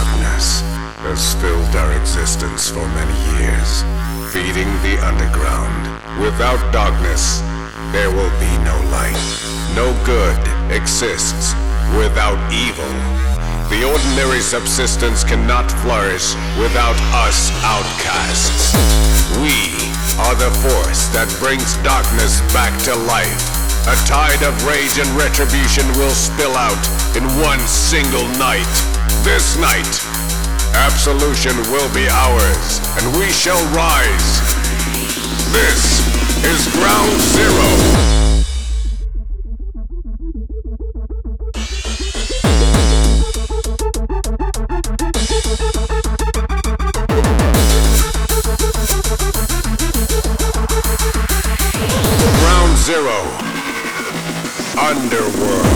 darkness has filled our existence for many years, feeding the underground. Without darkness, there will be no light. No good exists without evil. The ordinary subsistence cannot flourish without us outcasts. We are the force that brings darkness back to life. A tide of rage and retribution will spill out in one single night. This night, absolution will be ours, and we shall rise. This is Ground Zero. Ground Zero. Underworld.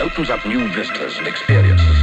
opens up new vistas and experiences.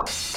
Bye-bye.